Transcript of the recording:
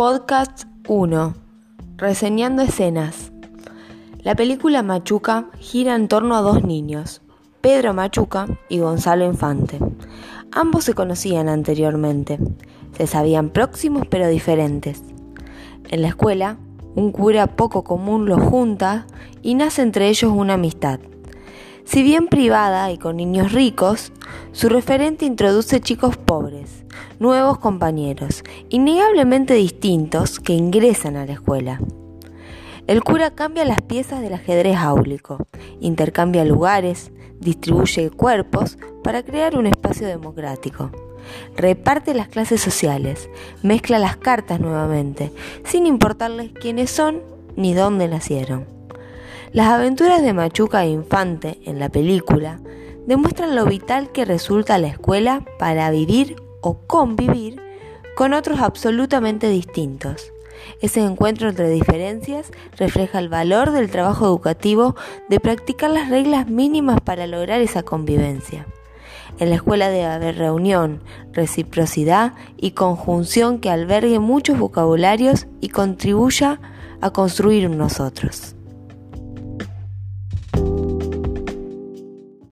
Podcast 1. Reseñando escenas. La película Machuca gira en torno a dos niños, Pedro Machuca y Gonzalo Infante. Ambos se conocían anteriormente, se sabían próximos pero diferentes. En la escuela, un cura poco común los junta y nace entre ellos una amistad. Si bien privada y con niños ricos, su referente introduce chicos pobres, nuevos compañeros, innegablemente distintos, que ingresan a la escuela. El cura cambia las piezas del ajedrez áulico, intercambia lugares, distribuye cuerpos para crear un espacio democrático. Reparte las clases sociales, mezcla las cartas nuevamente, sin importarles quiénes son ni dónde nacieron. Las aventuras de Machuca e Infante en la película demuestran lo vital que resulta la escuela para vivir o convivir con otros absolutamente distintos. Ese encuentro entre diferencias refleja el valor del trabajo educativo de practicar las reglas mínimas para lograr esa convivencia. En la escuela debe haber reunión, reciprocidad y conjunción que albergue muchos vocabularios y contribuya a construir nosotros.